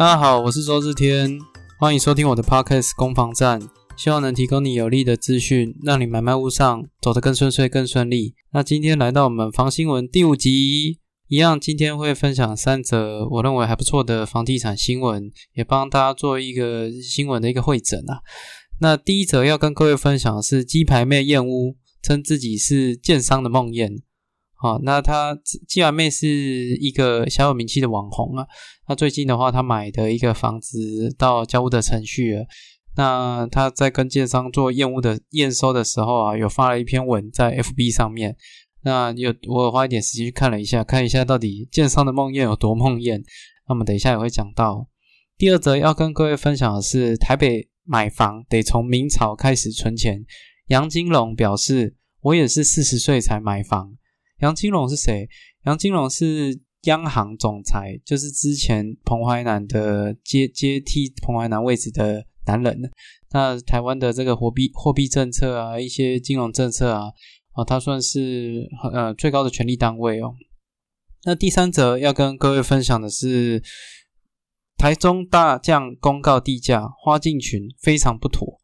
大家好，我是周志天，欢迎收听我的 Podcast 攻防战，希望能提供你有力的资讯，让你买卖物上走得更顺遂、更顺利。那今天来到我们房新闻第五集，一样今天会分享三则我认为还不错的房地产新闻，也帮大家做一个新闻的一个会诊啊。那第一则要跟各位分享的是鸡排妹燕屋，称自己是建商的梦魇。好，那他既然妹是一个小有名气的网红啊。那最近的话，他买的一个房子到交屋的程序了。那他在跟建商做验屋的验收的时候啊，有发了一篇文在 FB 上面。那有我花一点时间去看了一下，看一下到底建商的梦魇有多梦魇。那么等一下也会讲到。第二则要跟各位分享的是，台北买房得从明朝开始存钱。杨金龙表示，我也是四十岁才买房。杨金龙是谁？杨金龙是央行总裁，就是之前彭淮南的接接替彭淮南位置的男人。那台湾的这个货币货币政策啊，一些金融政策啊，啊，他算是呃最高的权力单位哦。那第三则要跟各位分享的是，台中大将公告地价，花进群非常不妥。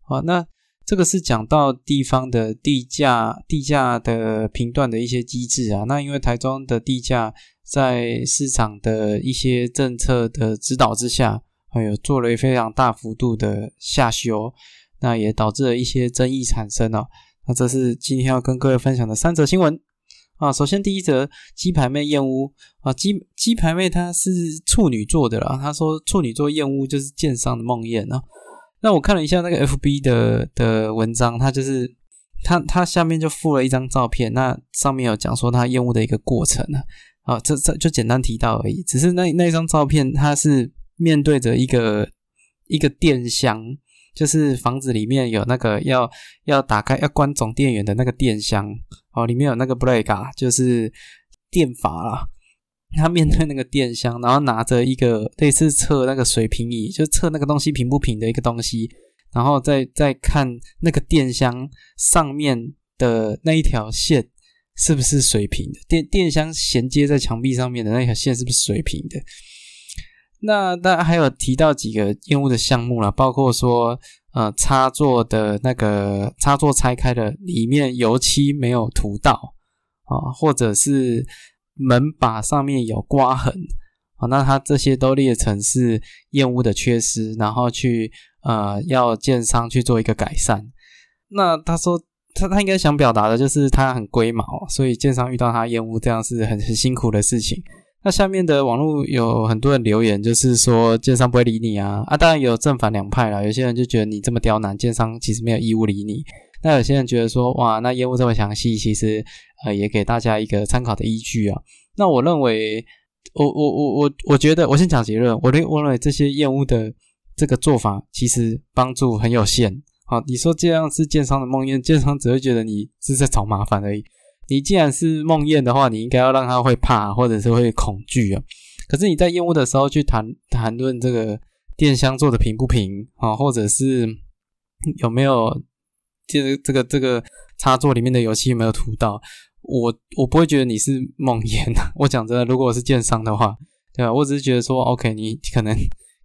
好，那。这个是讲到地方的地价、地价的频段的一些机制啊。那因为台中的地价在市场的一些政策的指导之下，还有做了非常大幅度的下修，那也导致了一些争议产生啊。那这是今天要跟各位分享的三则新闻啊。首先第一则，鸡排妹燕屋啊，鸡鸡排妹她是处女座的啦，她说处女座燕屋就是剑商的梦魇啊。那我看了一下那个 FB 的的文章，它就是它它下面就附了一张照片，那上面有讲说它验屋的一个过程啊，啊，这这就简单提到而已。只是那那张照片，它是面对着一个一个电箱，就是房子里面有那个要要打开要关总电源的那个电箱哦，里面有那个 b r e a k 就是电阀啦。他面对那个电箱，然后拿着一个类似测那个水平仪，就测那个东西平不平的一个东西，然后再再看那个电箱上面的那一条线是不是水平的，电电箱衔接在墙壁上面的那条线是不是水平的。那那还有提到几个验屋的项目了，包括说呃插座的那个插座拆开的里面油漆没有涂到啊，或者是。门把上面有刮痕，啊，那它这些都列成是验屋的缺失，然后去呃要建商去做一个改善。那他说他他应该想表达的就是他很龟毛，所以建商遇到他验屋这样是很很辛苦的事情。那下面的网络有很多人留言，就是说建商不会理你啊啊，当然有正反两派啦，有些人就觉得你这么刁难，建商其实没有义务理你。那有些人觉得说，哇，那业务这么详细，其实呃也给大家一个参考的依据啊。那我认为，我我我我我觉得，我先讲结论，我认我认为这些厌恶的这个做法其实帮助很有限。好，你说这样是建商的梦魇，建商只会觉得你是在找麻烦而已。你既然是梦魇的话，你应该要让他会怕，或者是会恐惧啊。可是你在厌恶的时候去谈谈论这个电箱做的平不平啊，或者是有没有？这个这个这个插座里面的油漆有没有涂到？我我不会觉得你是梦魇啊！我讲真的，如果我是建商的话，对吧？我只是觉得说，OK，你可能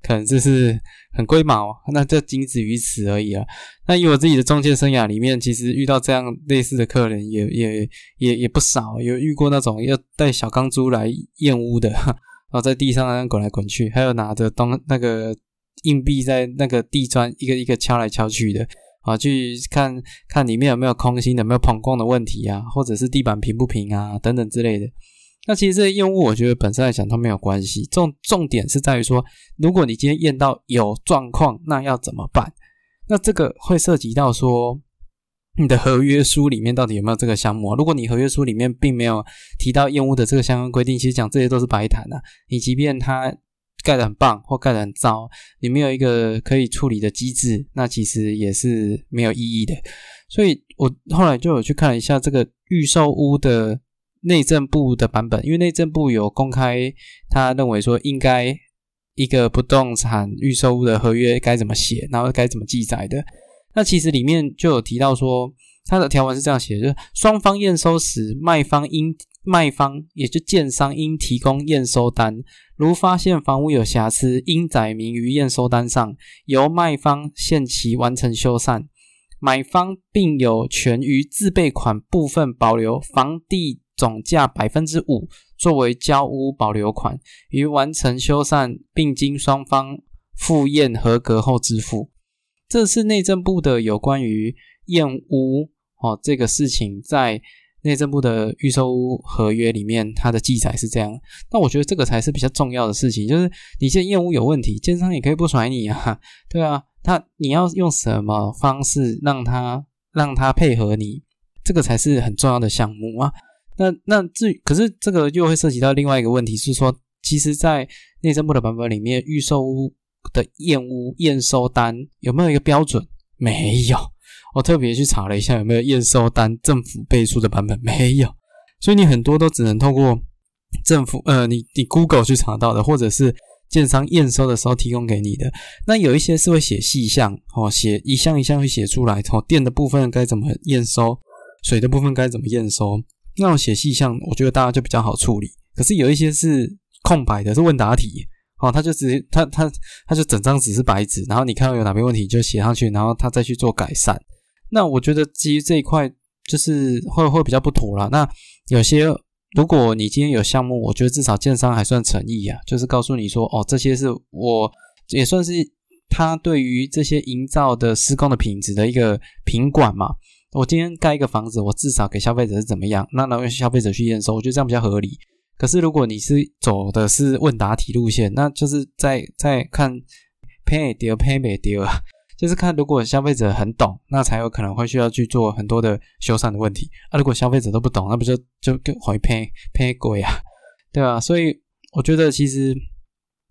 可能就是很龟毛，那就仅止于此而已啊。那以我自己的中介生涯里面，其实遇到这样类似的客人也也也也不少，有遇过那种要带小钢珠来验屋的，然后在地上那样滚来滚去，还有拿着东那个硬币在那个地砖一个一个敲来敲去的。啊，去看看里面有没有空心的，有没有膨光的问题啊，或者是地板平不平啊，等等之类的。那其实这些验物，我觉得本身来讲都没有关系。重重点是在于说，如果你今天验到有状况，那要怎么办？那这个会涉及到说，你的合约书里面到底有没有这个项目？如果你合约书里面并没有提到验物的这个相关规定，其实讲这些都是白谈啊。你即便他。盖得很棒或盖得很糟，你没有一个可以处理的机制，那其实也是没有意义的。所以我后来就有去看了一下这个预售屋的内政部的版本，因为内政部有公开，他认为说应该一个不动产预售屋的合约该怎么写，然后该怎么记载的。那其实里面就有提到说，它的条文是这样写：就是双方验收时，卖方应卖方也就建商应提供验收单，如发现房屋有瑕疵，应载明于验收单上，由卖方限期完成修缮。买方并有权于自备款部分保留房地总价百分之五作为交屋保留款，于完成修缮并经双方复验合格后支付。这是内政部的有关于验屋哦这个事情，在内政部的预售屋合约里面，它的记载是这样。那我觉得这个才是比较重要的事情，就是你现在验屋有问题，建商也可以不甩你啊，对啊。他你要用什么方式让他让他配合你，这个才是很重要的项目啊。那那至于可是这个又会涉及到另外一个问题，是说，其实，在内政部的版本里面，预售屋的验屋验收单有没有一个标准？没有。我特别去查了一下，有没有验收单政府背书的版本？没有。所以你很多都只能透过政府呃，你你 Google 去查到的，或者是。建商验收的时候提供给你的，那有一些是会写细项哦，写一项一项会写出来哦，电的部分该怎么验收，水的部分该怎么验收，那种写细项，我觉得大家就比较好处理。可是有一些是空白的，是问答题哦，他就直接他他他就整张纸是白纸，然后你看到有哪边问题就写上去，然后他再去做改善。那我觉得基于这一块就是会会比较不妥了。那有些。如果你今天有项目，我觉得至少建商还算诚意啊，就是告诉你说，哦，这些是我也算是他对于这些营造的施工的品质的一个品管嘛。我今天盖一个房子，我至少给消费者是怎么样，那让消费者去验收，我觉得这样比较合理。可是如果你是走的是问答题路线，那就是在在看 pay 丢 pay 没丢啊。就是看，如果消费者很懂，那才有可能会需要去做很多的修缮的问题。啊，如果消费者都不懂，那不就就回 pay pay 鬼啊，对吧？所以我觉得其实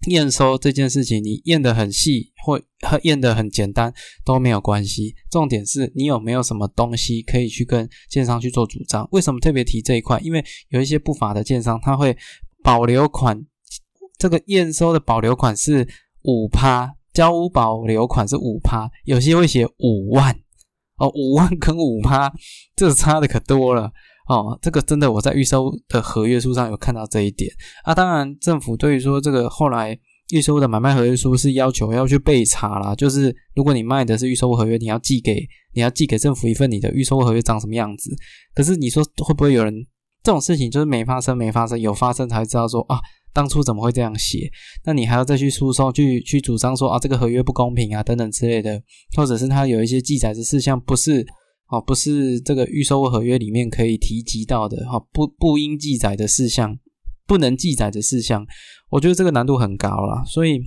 验收这件事情，你验的很细或验的很简单都没有关系。重点是你有没有什么东西可以去跟建商去做主张？为什么特别提这一块？因为有一些不法的建商，他会保留款，这个验收的保留款是五趴。交屋保留款是五趴，有些会写五万哦，五万跟五趴，这差的可多了哦。这个真的我在预收的合约书上有看到这一点啊。当然，政府对于说这个后来预收的买卖合约书是要求要去备查啦，就是如果你卖的是预收合约，你要寄给你要寄给政府一份你的预收合约长什么样子。可是你说会不会有人这种事情就是没发生没发生，有发生才知道说啊。当初怎么会这样写？那你还要再去诉讼，去去主张说啊，这个合约不公平啊，等等之类的，或者是他有一些记载的事项不是哦，不是这个预售合约里面可以提及到的哈，不不应记载的事项，不能记载的事项，我觉得这个难度很高了。所以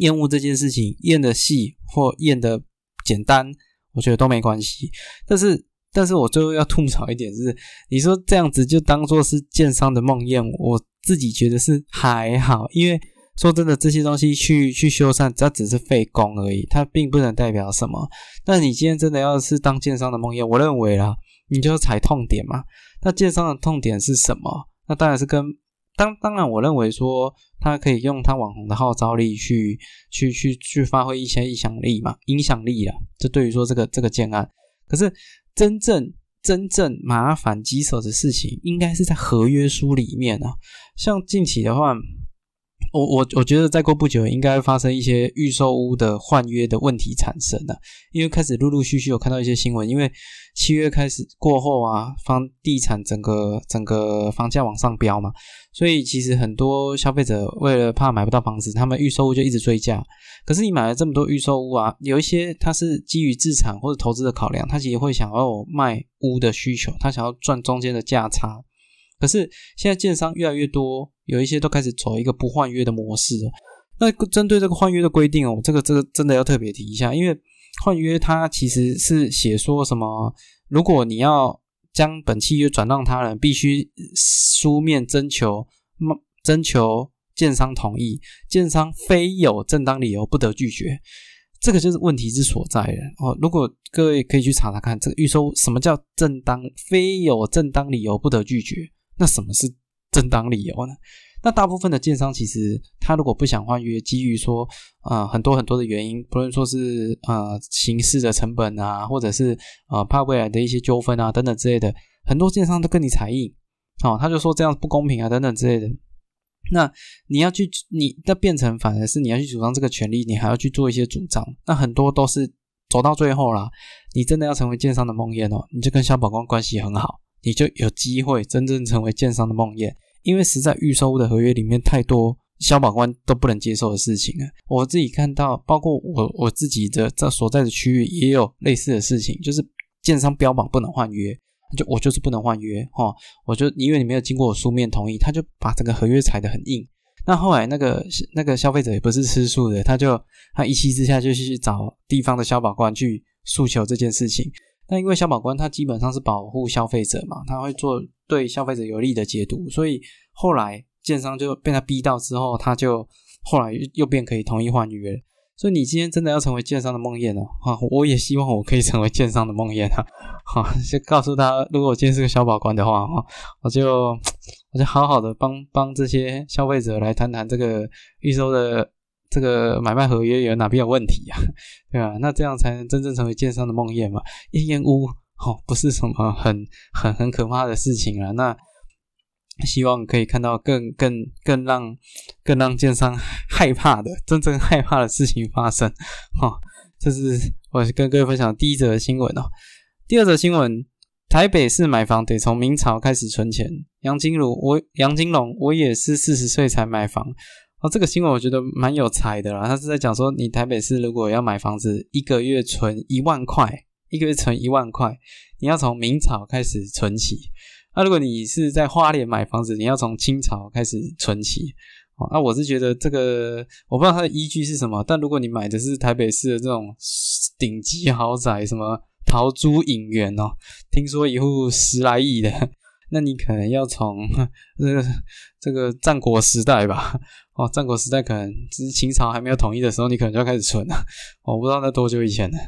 验屋这件事情，验的细或验的简单，我觉得都没关系。但是，但是我最后要吐槽一点是，你说这样子就当做是建商的梦魇，我。自己觉得是还好，因为说真的，这些东西去去修缮，它只是费工而已，它并不能代表什么。但你今天真的要是当建商的梦魇，我认为啦，你就要踩痛点嘛。那建商的痛点是什么？那当然是跟当当然，我认为说他可以用他网红的号召力去去去去发挥一些影响力嘛，影响力啊。这对于说这个这个建案，可是真正。真正麻烦棘手的事情，应该是在合约书里面啊。像近期的话，我我我觉得再过不久，应该会发生一些预售屋的换约的问题产生了。因为开始陆陆续续有看到一些新闻，因为七月开始过后啊，房地产整个整个房价往上飙嘛。所以其实很多消费者为了怕买不到房子，他们预售屋就一直追价。可是你买了这么多预售屋啊，有一些他是基于自产或者投资的考量，他其实会想要卖屋的需求，他想要赚中间的价差。可是现在建商越来越多，有一些都开始走一个不换约的模式了。那针对这个换约的规定哦，这个这个真的要特别提一下，因为换约它其实是写说什么，如果你要。将本契约转让他人，必须书面征求，征求建商同意，建商非有正当理由不得拒绝。这个就是问题之所在了哦。如果各位可以去查查看，这个预收什么叫正当，非有正当理由不得拒绝，那什么是正当理由呢？那大部分的建商其实他如果不想换约，基于说呃很多很多的原因，不论说是呃形式的成本啊，或者是呃怕未来的一些纠纷啊等等之类的，很多建商都跟你裁印，哦，他就说这样不公平啊等等之类的。那你要去，你那变成反而是你要去主张这个权利，你还要去做一些主张。那很多都是走到最后啦，你真的要成为建商的梦魇哦，你就跟消保官关系很好，你就有机会真正成为建商的梦魇。因为实在预售的合约里面太多消保官都不能接受的事情啊！我自己看到，包括我我自己的在所在的区域也有类似的事情，就是建商标榜不能换约，就我就是不能换约哈，我就因为你没有经过我书面同意，他就把这个合约裁得很硬。那后来那个那个消费者也不是吃素的，他就他一气之下就去找地方的消保官去诉求这件事情。那因为消保官他基本上是保护消费者嘛，他会做对消费者有利的解读，所以后来建商就被他逼到之后，他就后来又变可以同意换约。所以你今天真的要成为建商的梦魇了哈，我也希望我可以成为建商的梦魇啊！哈，就告诉他，如果我今天是个消保官的话哈，我就我就好好的帮帮这些消费者来谈谈这个预售的。这个买卖合约有哪边有问题啊？对吧？那这样才能真正成为建商的梦魇嘛？一烟屋哦，不是什么很很很可怕的事情啊。那希望可以看到更更更让更让建商害怕的真正害怕的事情发生。哈，这是我跟各位分享第一则新闻哦。第二则新闻，台北市买房得从明朝开始存钱。杨金如，我杨金龙，我也是四十岁才买房。哦，这个新闻我觉得蛮有才的啦。他是在讲说，你台北市如果要买房子，一个月存一万块，一个月存一万块，你要从明朝开始存起。那如果你是在花莲买房子，你要从清朝开始存起。哦，那我是觉得这个我不知道它的依据是什么，但如果你买的是台北市的这种顶级豪宅，什么桃珠影园哦，听说一户十来亿的，那你可能要从 这个这个战国时代吧。哦，战国时代可能只是秦朝还没有统一的时候，你可能就要开始存了。我不知道那多久以前呢？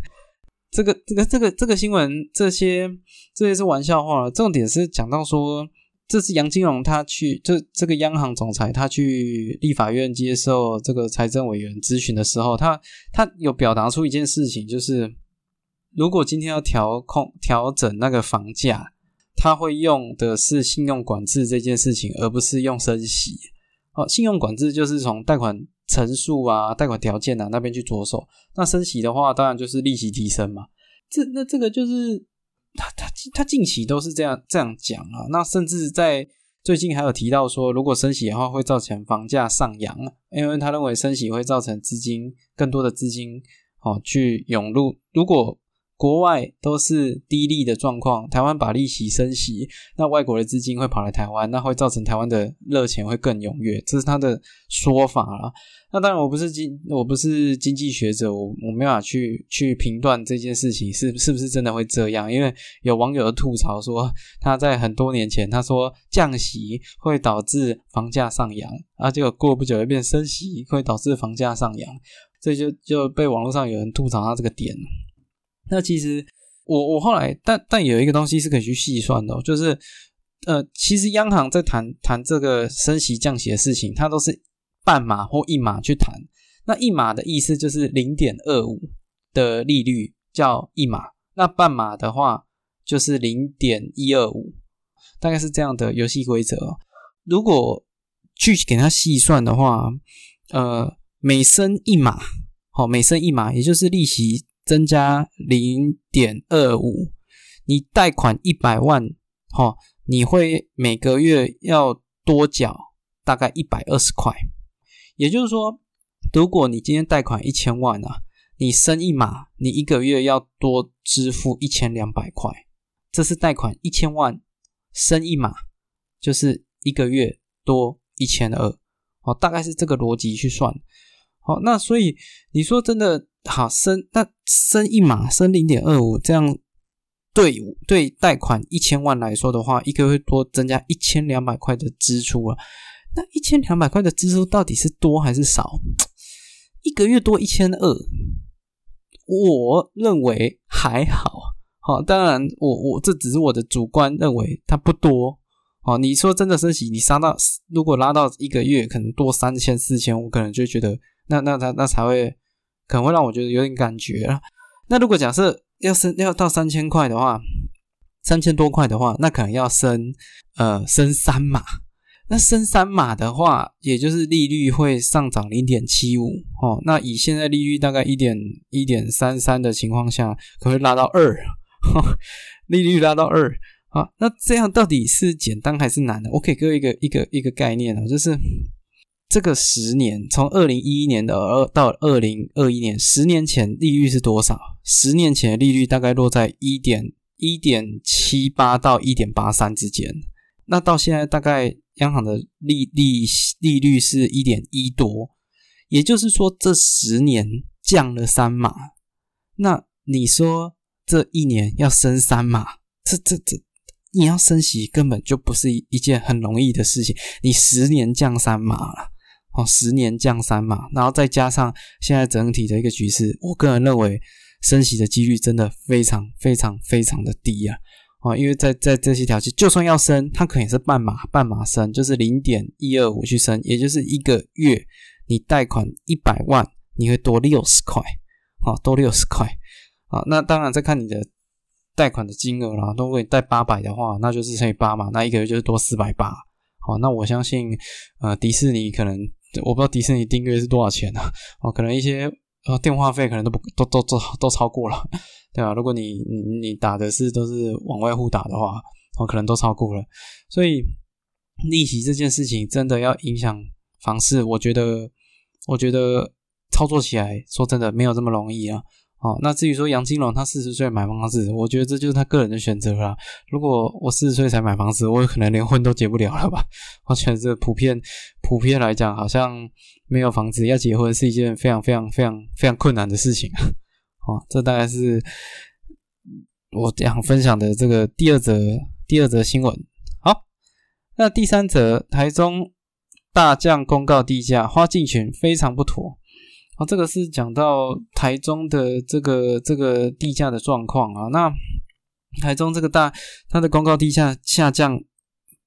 这个、这个、这个、这个新闻，这些这些是玩笑话。重点是讲到说，这是杨金龙他去，这这个央行总裁他去立法院接受这个财政委员咨询的时候，他他有表达出一件事情，就是如果今天要调控调整那个房价，他会用的是信用管制这件事情，而不是用升息。哦，信用管制就是从贷款成数啊、贷款条件啊那边去着手。那升息的话，当然就是利息提升嘛。这那这个就是他他他近期都是这样这样讲啊。那甚至在最近还有提到说，如果升息的话，会造成房价上扬，因为他认为升息会造成资金更多的资金哦去涌入。如果国外都是低利的状况，台湾把利息升息，那外国的资金会跑来台湾，那会造成台湾的热钱会更踊跃，这是他的说法了。那当然，我不是经我不是经济学者，我我没法去去评断这件事情是是不是真的会这样，因为有网友的吐槽说，他在很多年前他说降息会导致房价上扬，啊，结果过不久又变升息会导致房价上扬，这就就被网络上有人吐槽他这个点。那其实我我后来，但但有一个东西是可以去细算的，就是呃，其实央行在谈谈这个升息降息的事情，它都是半码或一码去谈。那一码的意思就是零点二五的利率叫一码，那半码的话就是零点一二五，大概是这样的游戏规则。如果去给它细算的话，呃，每升一码，好，每升一码，也就是利息。增加零点二五，你贷款一百万，哈，你会每个月要多缴大概一百二十块。也就是说，如果你今天贷款一千万啊，你升一码，你一个月要多支付一千两百块。这是贷款一千万升一码，就是一个月多一千二，哦，大概是这个逻辑去算。好，那所以你说真的。好升，那升一码升零点二五，这样对对贷款一千万来说的话，一个月多增加一千两百块的支出啊。那一千两百块的支出到底是多还是少？一个月多一千二，我认为还好。好，当然我我这只是我的主观认为它不多。哦，你说真的升息，你杀到如果拉到一个月可能多三千四千，我可能就觉得那那那那才会可能会让我觉得有点感觉了。那如果假设要升要到三千块的话，三千多块的话，那可能要升呃升三码。那升三码的话，也就是利率会上涨零点七五哦。那以现在利率大概一点一点三三的情况下，可会拉到二，利率拉到二啊。那这样到底是简单还是难呢？我给各位一个一个一个概念啊，就是这个十年，从二零一一年的二到二零二一年，十年前利率是多少？十年前的利率大概落在一点一点七八到一点八三之间。那到现在大概。央行的利利利率是一点一多，也就是说这十年降了三码。那你说这一年要升三码，这这这，你要升息根本就不是一一件很容易的事情。你十年降三码了，哦，十年降三嘛，然后再加上现在整体的一个局势，我个人认为升息的几率真的非常非常非常的低啊。啊，因为在在这些条件，就算要升，它可能也是半码半码升，就是零点一二五去升，也就是一个月你贷款一百万，你会多六十块，好，多六十块，啊，那当然再看你的贷款的金额啦，如果你贷八百的话，那就是乘以八嘛，那一个月就是多四百八，好，那我相信，呃，迪士尼可能我不知道迪士尼订阅是多少钱呢？哦，可能一些。呃，电话费可能都不都都都都超过了，对吧？如果你你你打的是都是往外户打的话，哦，可能都超过了。所以利息这件事情真的要影响房市，我觉得我觉得操作起来说真的没有这么容易啊。哦，那至于说杨金龙他四十岁买房子，我觉得这就是他个人的选择啦。如果我四十岁才买房子，我可能连婚都结不了了吧？我觉得这普遍普遍来讲，好像没有房子要结婚是一件非常非常非常非常困难的事情啊。哦，这大概是我想分享的这个第二则第二则新闻。好，那第三则，台中大将公告地价，花进群非常不妥。啊，这个是讲到台中的这个这个地价的状况啊。那台中这个大，它的公告地价下降，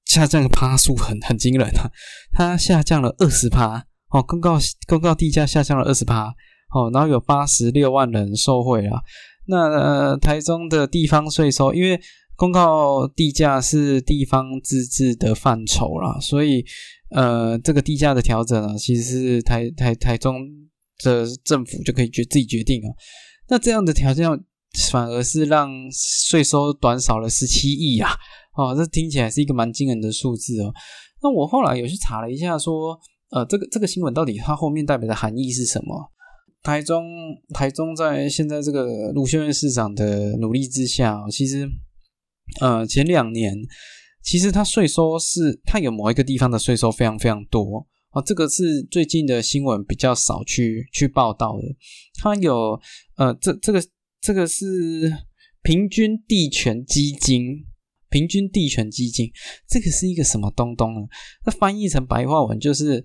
下降的趴数很很惊人啊，它下降了二十趴哦。公告公告地价下降了二十趴哦，然后有八十六万人受惠啊。那呃，台中的地方税收，因为公告地价是地方自治的范畴啦，所以呃，这个地价的调整啊，其实是台台台中。的政府就可以决自己决定啊。那这样的条件反而是让税收短少了十七亿啊！哦，这听起来是一个蛮惊人的数字哦。那我后来有去查了一下，说呃，这个这个新闻到底它后面代表的含义是什么？台中台中在现在这个卢秀燕市长的努力之下，其实呃前两年其实它税收是它有某一个地方的税收非常非常多。哦，这个是最近的新闻比较少去去报道的。它有呃，这这个这个是平均地权基金，平均地权基金，这个是一个什么东东呢？那翻译成白话文就是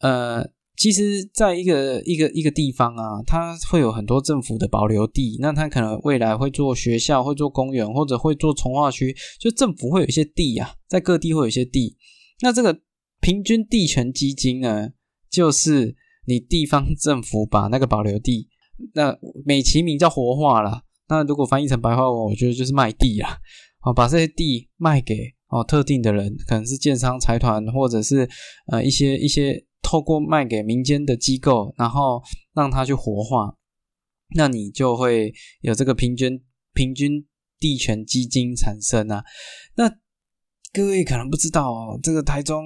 呃，其实在一个一个一个地方啊，它会有很多政府的保留地，那它可能未来会做学校，会做公园，或者会做从化区，就政府会有一些地呀，在各地会有一些地，那这个。平均地权基金呢，就是你地方政府把那个保留地，那美其名叫活化了。那如果翻译成白话文，我觉得就是卖地啊，哦，把这些地卖给哦特定的人，可能是建商财团，或者是呃一些一些透过卖给民间的机构，然后让他去活化，那你就会有这个平均平均地权基金产生啊。那各位可能不知道哦，这个台中。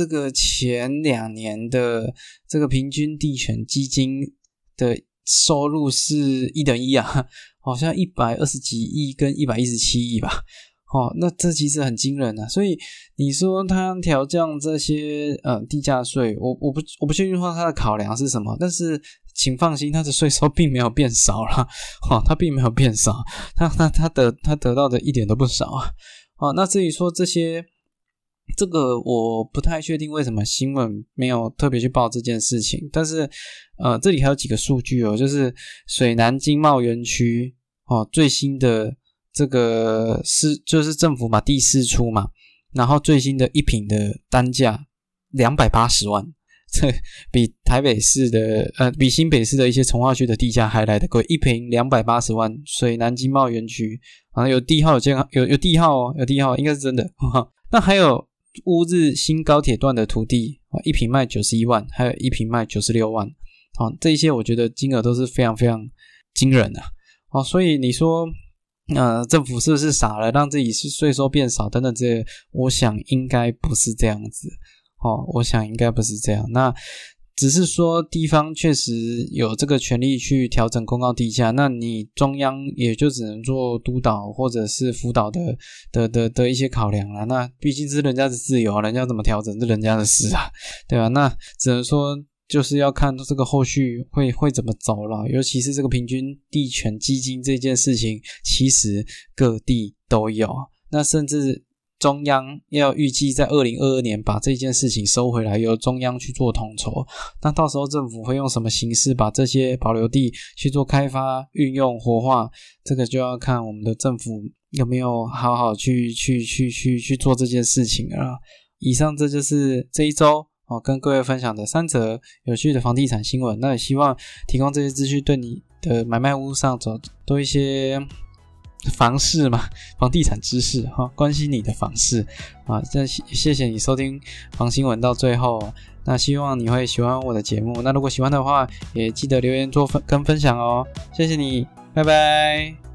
这个前两年的这个平均地权基金的收入是一等一啊，好像一百二十几亿跟一百一十七亿吧。哦，那这其实很惊人啊。所以你说他调降这些呃地价税，我我不我不确定说他的考量是什么，但是请放心，他的税收并没有变少了。哦，他并没有变少，他他他得他得到的一点都不少啊。哦，那至于说这些。这个我不太确定为什么新闻没有特别去报这件事情，但是呃，这里还有几个数据哦，就是水南经贸园区哦最新的这个是就是政府嘛第四出嘛，然后最新的一平的单价两百八十万，这比台北市的呃比新北市的一些从化区的地价还来得贵，一平两百八十万，水南经贸园区好像有地号有健康有有地号哦，有地号应该是真的。那还有乌日新高铁段的土地啊，一平卖九十一万，还有一平卖九十六万，啊，这一些我觉得金额都是非常非常惊人的。哦，所以你说，呃，政府是不是傻了，让自己是税收变少等等这些？我想应该不是这样子。哦，我想应该不是这样。那只是说地方确实有这个权利去调整公告地价，那你中央也就只能做督导或者是辅导的的的的一些考量了。那毕竟是人家的自由，人家怎么调整是人家的事啊，对吧？那只能说。就是要看这个后续会会怎么走了，尤其是这个平均地权基金这件事情，其实各地都有。那甚至中央要预计在二零二二年把这件事情收回来，由中央去做统筹。那到时候政府会用什么形式把这些保留地去做开发、运用、活化？这个就要看我们的政府有没有好好去去去去去做这件事情了。以上这就是这一周。哦，跟各位分享的三则有趣的房地产新闻，那也希望提供这些资讯，对你的买卖屋上走多一些房事嘛，房地产知识哈，关心你的房事啊。这谢谢你收听房新闻到最后，那希望你会喜欢我的节目。那如果喜欢的话，也记得留言做分跟分享哦。谢谢你，拜拜。